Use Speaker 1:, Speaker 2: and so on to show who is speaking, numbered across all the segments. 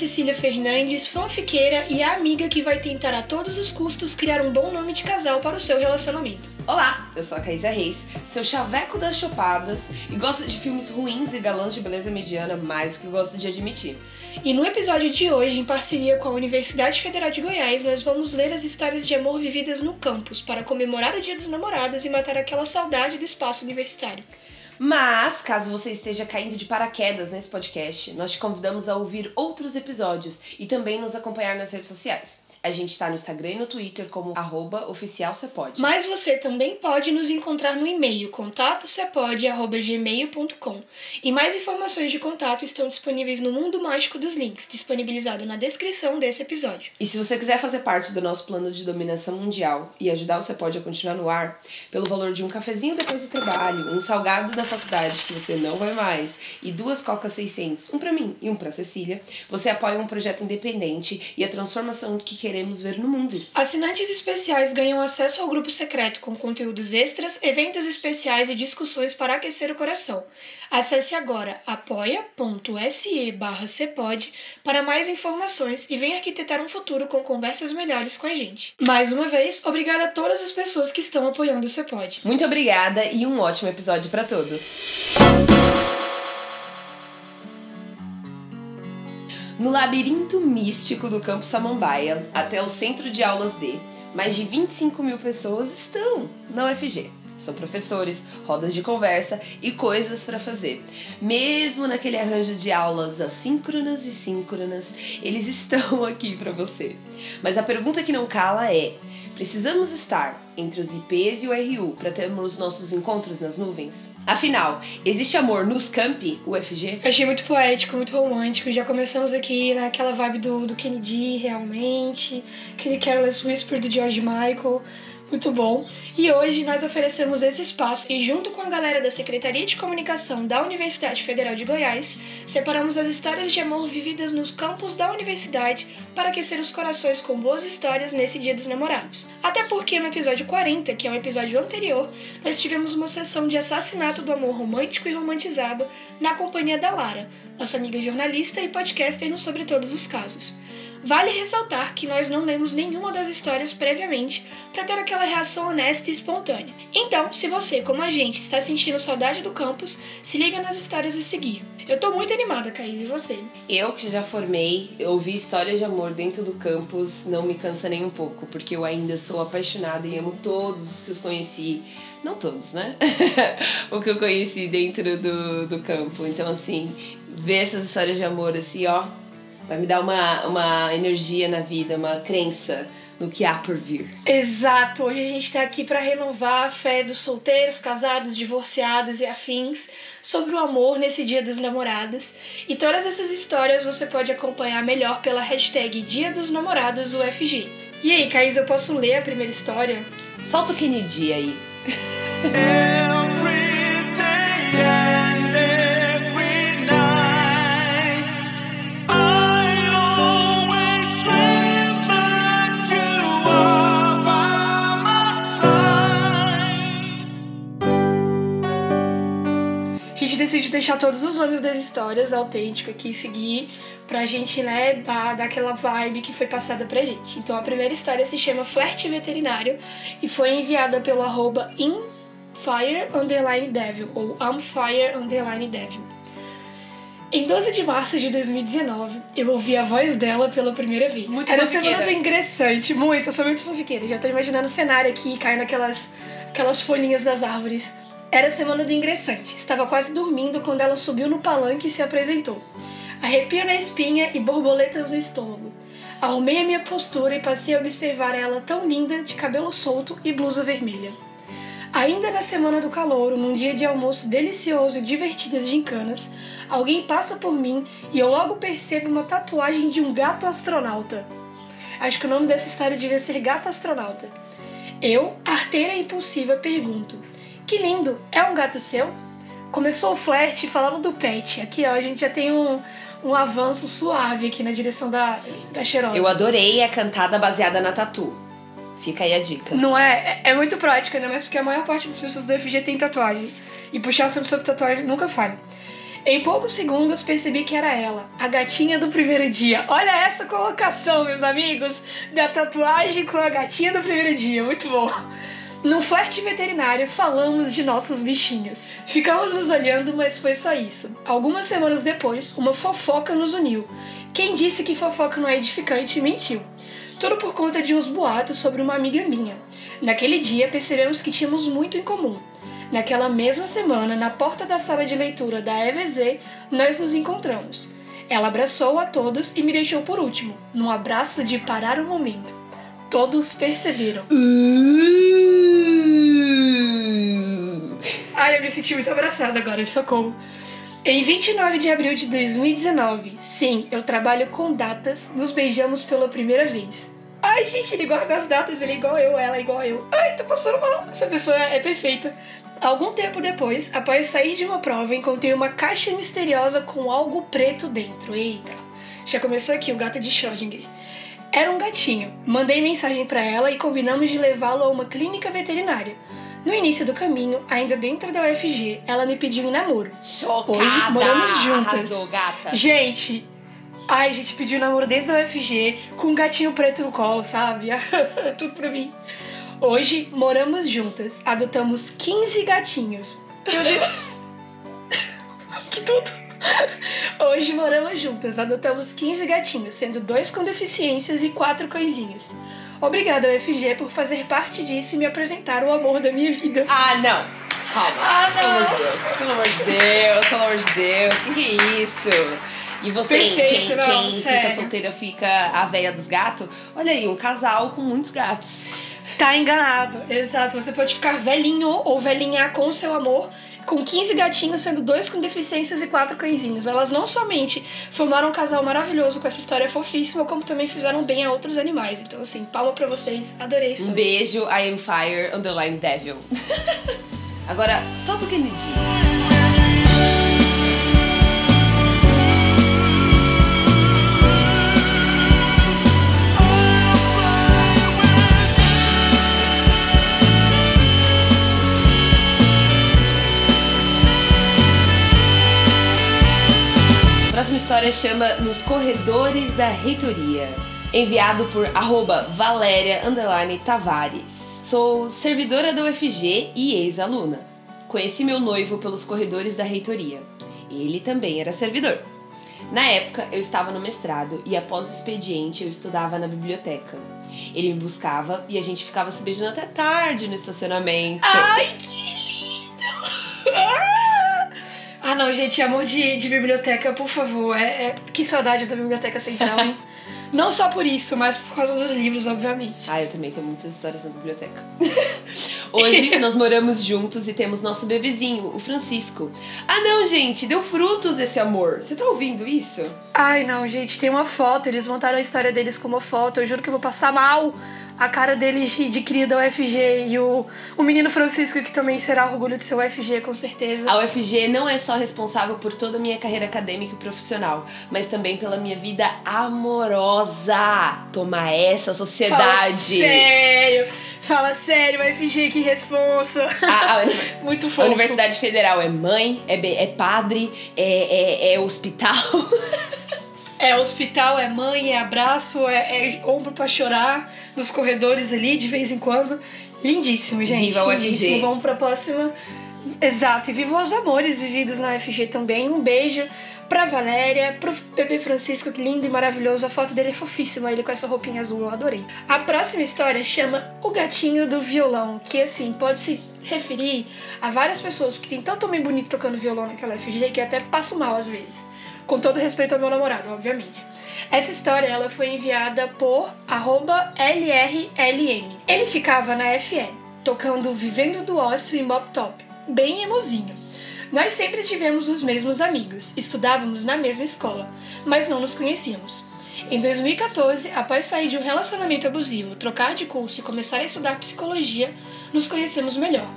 Speaker 1: Cecília Fernandes, fanfiqueira e a amiga que vai tentar a todos os custos criar um bom nome de casal para o seu relacionamento.
Speaker 2: Olá, eu sou a Caísa Reis, seu chaveco das chopadas e gosto de filmes ruins e galãs de beleza mediana mais do que gosto de admitir.
Speaker 1: E no episódio de hoje, em parceria com a Universidade Federal de Goiás, nós vamos ler as histórias de amor vividas no campus para comemorar o Dia dos Namorados e matar aquela saudade do espaço universitário.
Speaker 2: Mas, caso você esteja caindo de paraquedas nesse podcast, nós te convidamos a ouvir outros episódios e também nos acompanhar nas redes sociais. A gente está no Instagram e no Twitter como oficialcepode.
Speaker 1: Mas você também pode nos encontrar no e-mail contatocepode.gmail.com E mais informações de contato estão disponíveis no Mundo Mágico dos Links, disponibilizado na descrição desse episódio.
Speaker 2: E se você quiser fazer parte do nosso plano de dominação mundial e ajudar o Cepode a continuar no ar, pelo valor de um cafezinho depois do trabalho, um salgado da faculdade que você não vai mais e duas Coca 600, um para mim e um para Cecília, você apoia um projeto independente e a transformação que queremos ver no mundo.
Speaker 1: Assinantes especiais ganham acesso ao grupo secreto com conteúdos extras, eventos especiais e discussões para aquecer o coração. Acesse agora apoia.se barra para mais informações e venha arquitetar um futuro com conversas melhores com a gente. Mais uma vez, obrigada a todas as pessoas que estão apoiando o Cepode.
Speaker 2: Muito obrigada e um ótimo episódio para todos. No labirinto místico do Campo Samambaia, até o centro de aulas D, mais de 25 mil pessoas estão na UFG. São professores, rodas de conversa e coisas para fazer. Mesmo naquele arranjo de aulas assíncronas e síncronas, eles estão aqui para você. Mas a pergunta que não cala é: Precisamos estar entre os IPs e o RU para termos nossos encontros nas nuvens? Afinal, existe amor nos campi, UFG?
Speaker 1: Eu achei muito poético, muito romântico. Já começamos aqui naquela vibe do, do Kennedy, realmente. Aquele Careless Whisper do George Michael. Muito bom. E hoje nós oferecemos esse espaço e, junto com a galera da Secretaria de Comunicação da Universidade Federal de Goiás, separamos as histórias de amor vividas nos campos da universidade para aquecer os corações com boas histórias nesse Dia dos Namorados. Até porque no episódio 40, que é o episódio anterior, nós tivemos uma sessão de assassinato do amor romântico e romantizado na companhia da Lara, nossa amiga jornalista e podcaster no Sobre Todos os Casos. Vale ressaltar que nós não lemos nenhuma das histórias previamente para ter aquela reação honesta e espontânea. Então, se você, como a gente, está sentindo saudade do campus, se liga nas histórias a seguir. Eu tô muito animada, Caís, e você?
Speaker 2: Eu que já formei, ouvir histórias de amor dentro do campus não me cansa nem um pouco, porque eu ainda sou apaixonada e amo todos os que os conheci. Não todos, né? o que eu conheci dentro do, do campo. Então, assim, ver essas histórias de amor assim, ó, vai me dar uma, uma energia na vida, uma crença no que há por vir.
Speaker 1: Exato! Hoje a gente está aqui para renovar a fé dos solteiros, casados, divorciados e afins sobre o amor nesse Dia dos Namorados. E todas essas histórias você pode acompanhar melhor pela hashtag Dia dos Namorados UFG. E aí, Caís, eu posso ler a primeira história?
Speaker 2: Solta o Kennedy aí.
Speaker 1: Decidiu deixar todos os nomes das histórias autênticas aqui e seguir pra gente, né, dar, dar aquela vibe que foi passada pra gente. Então a primeira história se chama Flerte Veterinário e foi enviada pelo arroba infire_devil ou amfire_devil. Em 12 de março de 2019, eu ouvi a voz dela pela primeira vez.
Speaker 2: Muito
Speaker 1: Era
Speaker 2: fanfiqueira.
Speaker 1: semana do ingressante, muito, eu sou muito fanfiqueira. Já tô imaginando o cenário aqui, caindo aquelas, aquelas folhinhas das árvores. Era semana do ingressante. Estava quase dormindo quando ela subiu no palanque e se apresentou. Arrepio na espinha e borboletas no estômago. Arrumei a minha postura e passei a observar ela tão linda, de cabelo solto e blusa vermelha. Ainda na semana do calouro, num dia de almoço delicioso e divertidas gincanas, alguém passa por mim e eu logo percebo uma tatuagem de um gato astronauta. Acho que o nome dessa história devia ser Gato Astronauta. Eu, arteira impulsiva, pergunto: Que lindo, é um gato seu? Começou o flerte falando do pet. Aqui, ó, a gente já tem um, um avanço suave aqui na direção da, da cheirosa.
Speaker 2: Eu adorei a cantada baseada na tatu. Fica aí a dica.
Speaker 1: Não é? É é muito prática, né? Mas porque a maior parte das pessoas do FG tem tatuagem. E puxar assunto sobre tatuagem nunca falha. Em poucos segundos percebi que era ela, a gatinha do primeiro dia. Olha essa colocação, meus amigos, da tatuagem com a gatinha do primeiro dia. Muito bom. No flerte veterinário, falamos de nossos bichinhos. Ficamos nos olhando, mas foi só isso. Algumas semanas depois, uma fofoca nos uniu. Quem disse que fofoca não é edificante mentiu. Tudo por conta de uns boatos sobre uma amiga minha. Naquele dia, percebemos que tínhamos muito em comum. Naquela mesma semana, na porta da sala de leitura da EVZ, nós nos encontramos. Ela abraçou a todos e me deixou por último, num abraço de parar o momento. Todos perceberam. Ai, eu me senti muito abraçada agora, socorro. Em 29 de abril de 2019, sim, eu trabalho com datas, nos beijamos pela primeira vez. Ai, gente, ele guarda as datas, ele é igual eu, ela é igual eu. Ai, tô passando mal. Essa pessoa é perfeita. Algum tempo depois, após sair de uma prova, encontrei uma caixa misteriosa com algo preto dentro. Eita, já começou aqui o gato de Schrödinger. Era um gatinho. Mandei mensagem para ela e combinamos de levá-lo a uma clínica veterinária. No início do caminho, ainda dentro da UFG, ela me pediu em namoro.
Speaker 2: Chocada!
Speaker 1: Hoje moramos juntas.
Speaker 2: Arrasou, gata.
Speaker 1: Gente, ai, gente pediu namoro dentro da UFG com um gatinho preto no colo, sabe? Tudo pra mim. Hoje moramos juntas, adotamos 15 gatinhos. Meu Deus! que tudo! Hoje moramos juntas, adotamos 15 gatinhos, sendo dois com deficiências e quatro cãezinhos. Obrigada, UFG, por fazer parte disso e me apresentar o amor da minha vida.
Speaker 2: Ah, não! Calma.
Speaker 1: Ah,
Speaker 2: Pelo amor
Speaker 1: não.
Speaker 2: de Deus. Pelo amor de Deus, pelo amor de Deus. Que que é isso? E você,
Speaker 1: Perfeito,
Speaker 2: quem,
Speaker 1: não,
Speaker 2: quem fica solteira fica a véia dos gatos? Olha aí, um casal com muitos gatos.
Speaker 1: Tá enganado, exato. Você pode ficar velhinho ou velhinha com o seu amor, com 15 gatinhos, sendo dois com deficiências e quatro cãezinhos. Elas não somente formaram um casal maravilhoso com essa história fofíssima, como também fizeram bem a outros animais. Então, assim, palma pra vocês. Adorei a
Speaker 2: Um beijo, I am fire, underline devil. Agora, solta o Kennedy. História chama Nos Corredores da Reitoria. Enviado por arroba Valéria Tavares. Sou servidora da UFG e ex-aluna. Conheci meu noivo pelos corredores da reitoria. Ele também era servidor. Na época, eu estava no mestrado e após o expediente eu estudava na biblioteca. Ele me buscava e a gente ficava se beijando até tarde no estacionamento.
Speaker 1: Ai, que lindo! Ah, não, gente, amor de, de biblioteca, por favor. É, é- Que saudade da biblioteca central, hein? não só por isso, mas por causa dos livros, obviamente.
Speaker 2: Ah, eu também tenho muitas histórias na biblioteca. Hoje nós moramos juntos e temos nosso bebezinho, o Francisco. Ah, não, gente, deu frutos esse amor. Você tá ouvindo isso?
Speaker 1: Ai, não, gente, tem uma foto. Eles montaram a história deles com uma foto. Eu juro que eu vou passar mal. A cara deles de, de cria da UFG e o, o menino Francisco, que também será orgulho de seu UFG, com certeza.
Speaker 2: A UFG não é só responsável por toda a minha carreira acadêmica e profissional, mas também pela minha vida amorosa. Toma essa,
Speaker 1: Fala
Speaker 2: sociedade.
Speaker 1: sério. Fala sério, UFG, que responsa.
Speaker 2: A, a-
Speaker 1: Muito
Speaker 2: a
Speaker 1: fofo.
Speaker 2: Universidade Federal é mãe, é, é padre, é, é, é hospital.
Speaker 1: É hospital, é mãe, é abraço, é, é ombro pra chorar nos corredores ali de vez em quando. Lindíssimo, gente.
Speaker 2: Viva a UFG.
Speaker 1: Lindíssimo. Vamos pra próxima. Exato, e viva os amores vividos na UFG também. Um beijo pra Valéria, pro bebê Francisco, que lindo e maravilhoso. A foto dele é fofíssima, ele com essa roupinha azul, eu adorei. A próxima história chama O Gatinho do Violão, que assim, pode se referir a várias pessoas, porque tem tanto homem bonito tocando violão naquela UFG que até passo mal às vezes. Com todo respeito ao meu namorado, obviamente. Essa história ela foi enviada por arroba LRLM. Ele ficava na FM, tocando Vivendo do Ócio e Mop Top, bem emozinho. Nós sempre tivemos os mesmos amigos, estudávamos na mesma escola, mas não nos conhecíamos. Em 2014, após sair de um relacionamento abusivo, trocar de curso e começar a estudar psicologia, nos conhecemos melhor.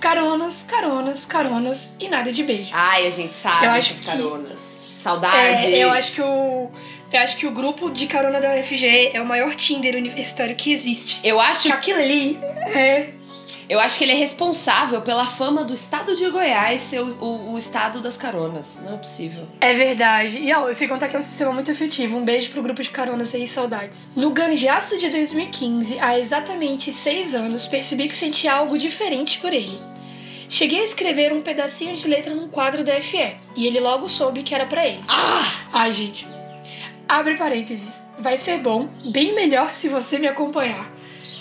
Speaker 1: Caronas, caronas, caronas e nada de beijo.
Speaker 2: Ai, a gente sabe
Speaker 1: Eu acho que-
Speaker 2: caronas. Saudade.
Speaker 1: É, eu acho que o. Eu acho que o grupo de carona da UFG é o maior Tinder universitário que existe.
Speaker 2: Eu acho
Speaker 1: Aquilo ali é.
Speaker 2: Eu acho que ele é responsável pela fama do estado de Goiás ser o, o, o estado das caronas. Não é possível.
Speaker 1: É verdade. E ó, sem contar que é um sistema muito efetivo. Um beijo pro grupo de caronas aí, saudades. No Ganjaço de 2015, há exatamente seis anos, percebi que sentia algo diferente por ele. Cheguei a escrever um pedacinho de letra num quadro da FE, e ele logo soube que era para ele.
Speaker 2: Ah!
Speaker 1: Ai, gente. Abre parênteses. Vai ser bom, bem melhor se você me acompanhar.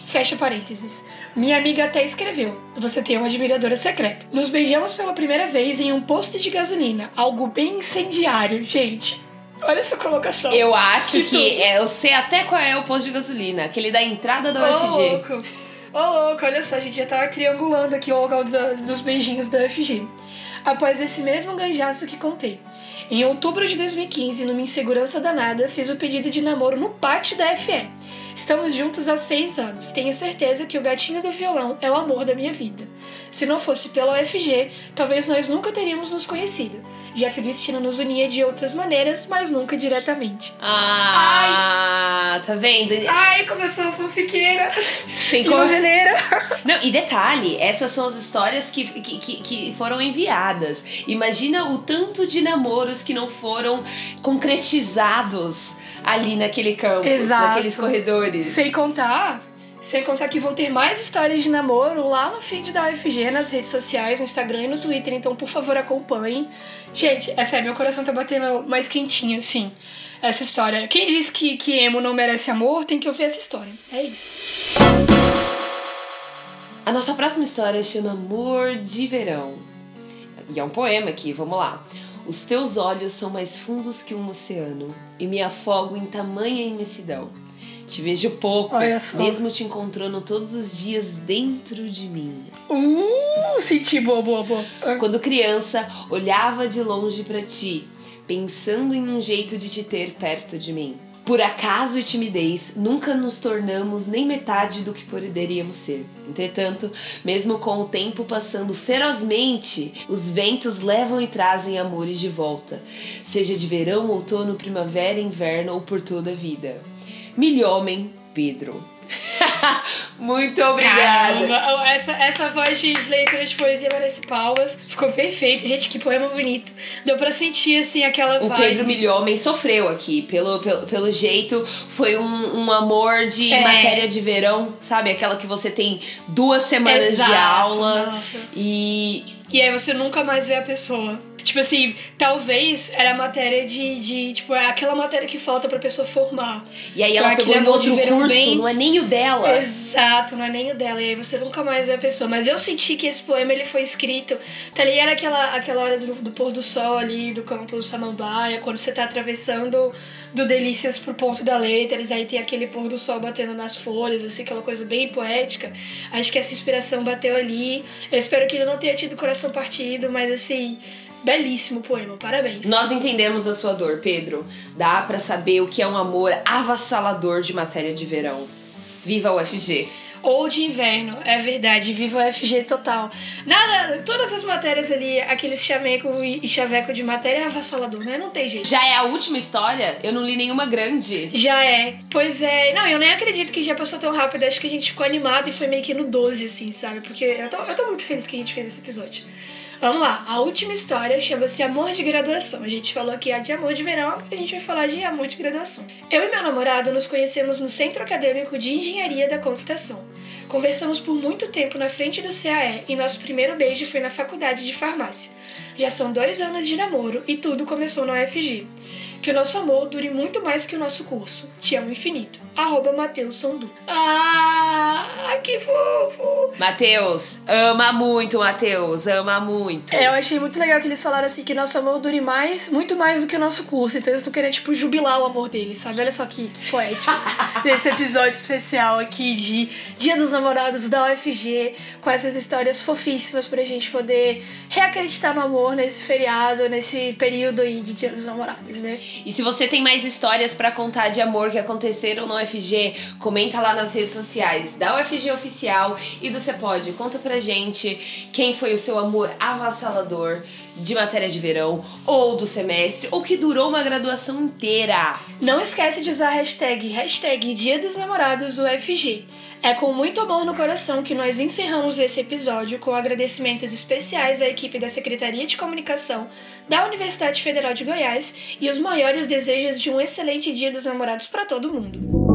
Speaker 1: Fecha parênteses. Minha amiga até escreveu: Você tem uma admiradora secreta. Nos beijamos pela primeira vez em um posto de gasolina. Algo bem incendiário, gente. Olha essa colocação.
Speaker 2: Eu acho
Speaker 1: Que
Speaker 2: que, é, eu sei até qual é o posto de gasolina, aquele da entrada da UFG.
Speaker 1: louco. Ô, louco, olha só, a gente já tava triangulando aqui o local da- dos beijinhos da UFG. Após esse mesmo ganjaço que contei. Em outubro de 2015, numa insegurança danada, fiz o pedido de namoro no pátio da FE. Estamos juntos há seis anos. Tenho certeza que o gatinho do violão é o amor da minha vida. Se não fosse pela UFG, talvez nós nunca teríamos nos conhecido, já que o destino nos unia de outras maneiras, mas nunca diretamente.
Speaker 2: Ah, tá vendo?
Speaker 1: Ai, começou a fanfiqueira
Speaker 2: Tem
Speaker 1: noveleira.
Speaker 2: Não, e detalhe, essas são as histórias que, que, que, que foram enviadas. Imagina o tanto de namoros que não foram concretizados ali naquele campus,
Speaker 1: Exato.
Speaker 2: naqueles corredores.
Speaker 1: Sem contar, sem contar que vão ter mais histórias de namoro lá no feed da UFG, nas redes sociais, no Instagram e no Twitter, então por favor acompanhem. Gente, é sério, meu coração tá batendo mais quentinho, assim, essa história. Quem diz que, que emo não merece amor, tem que ouvir essa história. É isso.
Speaker 2: A nossa próxima história chama Amor de Verão. E é um poema aqui, vamos lá. Os teus olhos são mais fundos que um oceano e me afogo em tamanha imensidão. Te vejo pouco, mesmo te encontrando todos os dias dentro de mim.
Speaker 1: Uh, senti boa, boa, boa.
Speaker 2: Quando criança, olhava de longe para ti, pensando em um jeito de te ter perto de mim. Por acaso e timidez, nunca nos tornamos nem metade do que poderíamos ser. Entretanto, mesmo com o tempo passando ferozmente, os ventos levam e trazem amores de volta, seja de verão, outono, primavera, inverno ou por toda a vida. Milhomem, Pedro. Muito obrigada.
Speaker 1: Caramba, essa, essa voz de leitura de poesia merece palmas. Ficou perfeito. Gente, que poema bonito. Deu pra sentir, assim, aquela
Speaker 2: O
Speaker 1: vibe.
Speaker 2: Pedro Milhomem sofreu aqui, pelo, pelo, pelo jeito. Foi um, um amor de
Speaker 1: É.
Speaker 2: matéria de verão, sabe? Aquela que você tem duas semanas
Speaker 1: Exato,
Speaker 2: de aula
Speaker 1: Nossa.
Speaker 2: e.
Speaker 1: E aí você nunca mais vê a pessoa. Tipo assim, talvez era matéria de, de. Tipo, é aquela matéria que falta pra pessoa formar.
Speaker 2: E aí
Speaker 1: Foi
Speaker 2: ela pegou em outro curso,
Speaker 1: bem-
Speaker 2: não é nem o dela.
Speaker 1: Exato, não é nem o dela. E aí você nunca mais vê a pessoa. Mas eu senti que esse poema ele foi escrito. Tá ali, era aquela, aquela hora do, do pôr do sol ali, do campo do Samambaia, quando você tá atravessando do Delícias pro ponto da Letras, aí tem aquele pôr do sol batendo nas folhas, assim, aquela coisa bem poética. Acho que essa inspiração bateu ali. Eu espero que ele não tenha tido coração partido, mas assim, belíssimo poema, parabéns.
Speaker 2: Nós entendemos a sua dor, Pedro. Dá pra saber o que é um amor avassalador de matéria de verão. Viva o UFG!
Speaker 1: Ou de inverno, é verdade, viva o FG total. Nada, todas as matérias ali, aqueles chameco e chaveco de matéria é avassalador, né? Não tem jeito.
Speaker 2: Já é a última história? Eu não li nenhuma grande.
Speaker 1: Já é. Pois é. Não, eu nem acredito que já passou tão rápido. Acho que a gente ficou animado e foi meio que no 12, assim, sabe? Porque eu tô, eu tô muito feliz que a gente fez esse episódio. Vamos lá, a última história chama-se Amor de Graduação. A gente falou que é de amor de verão, a gente vai falar de amor de graduação. Eu e meu namorado nos conhecemos no Centro Acadêmico de Engenharia da Computação. Conversamos por muito tempo na frente do CAE e nosso primeiro beijo foi na faculdade de farmácia. Já são dois anos de namoro e tudo começou na UFG. Que o nosso amor dure muito mais que o nosso curso. Te amo infinito. Arroba Matheus Sondu. Ah, que fofo!
Speaker 2: Matheus, ama muito, Matheus, ama muito.
Speaker 1: É, eu achei muito legal que eles falaram assim que nosso amor dure mais, muito mais do que o nosso curso. Então eles estão querendo, tipo, jubilar o amor deles, sabe? Olha só que, que poético. Nesse episódio especial aqui de Dia dos Namorados da UFG, com essas histórias fofíssimas pra gente poder reacreditar no amor nesse feriado, nesse período aí de Dia dos Namorados, né?
Speaker 2: E se você tem mais histórias pra contar de amor que aconteceram no UFG, comenta lá nas redes sociais da UFG Oficial e do Cepode. Conta pra gente quem foi o seu amor avassalador de matéria de verão, ou do semestre, ou que durou uma graduação inteira.
Speaker 1: Não esquece de usar a hashtag, hashtag Dia dos Namorados UFG. É com muito amor no coração que nós encerramos esse episódio com agradecimentos especiais à equipe da Secretaria de Comunicação da Universidade Federal de Goiás e os maiores desejos de um excelente Dia dos Namorados para todo mundo.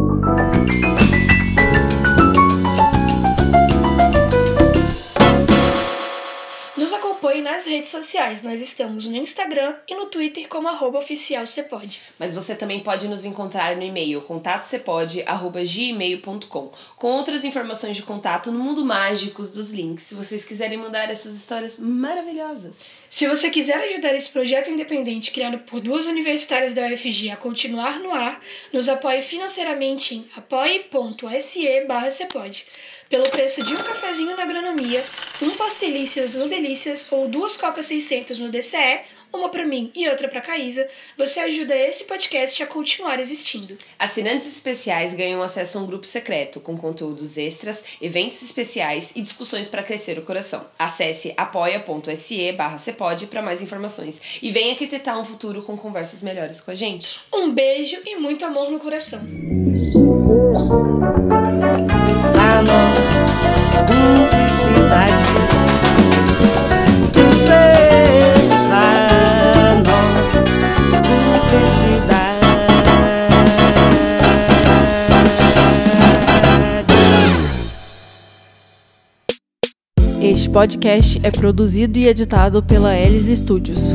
Speaker 1: Acompanhe nas redes sociais. Nós estamos no Instagram e no Twitter como arroba oficial
Speaker 2: Mas você também pode nos encontrar no e-mail contatocepode.gmail.com com outras informações de contato no mundo mágico dos links, se vocês quiserem mandar essas histórias maravilhosas.
Speaker 1: Se você quiser ajudar esse projeto independente criado por duas universitárias da UFG a continuar no ar, nos apoie financeiramente em apoie.se barra pelo preço de um cafezinho na agronomia, um pastelícias no Delícias ou duas Coca 600 no DCE, uma para mim e outra para Caísa, você ajuda esse podcast a continuar existindo.
Speaker 2: Assinantes especiais ganham acesso a um grupo secreto com conteúdos extras, eventos especiais e discussões para crescer o coração. Acesse apoia.se barra para mais informações e venha arquitetar um futuro com conversas melhores com a gente.
Speaker 1: Um beijo e muito amor no coração.
Speaker 3: Este podcast é produzido e editado pela Elis Studios.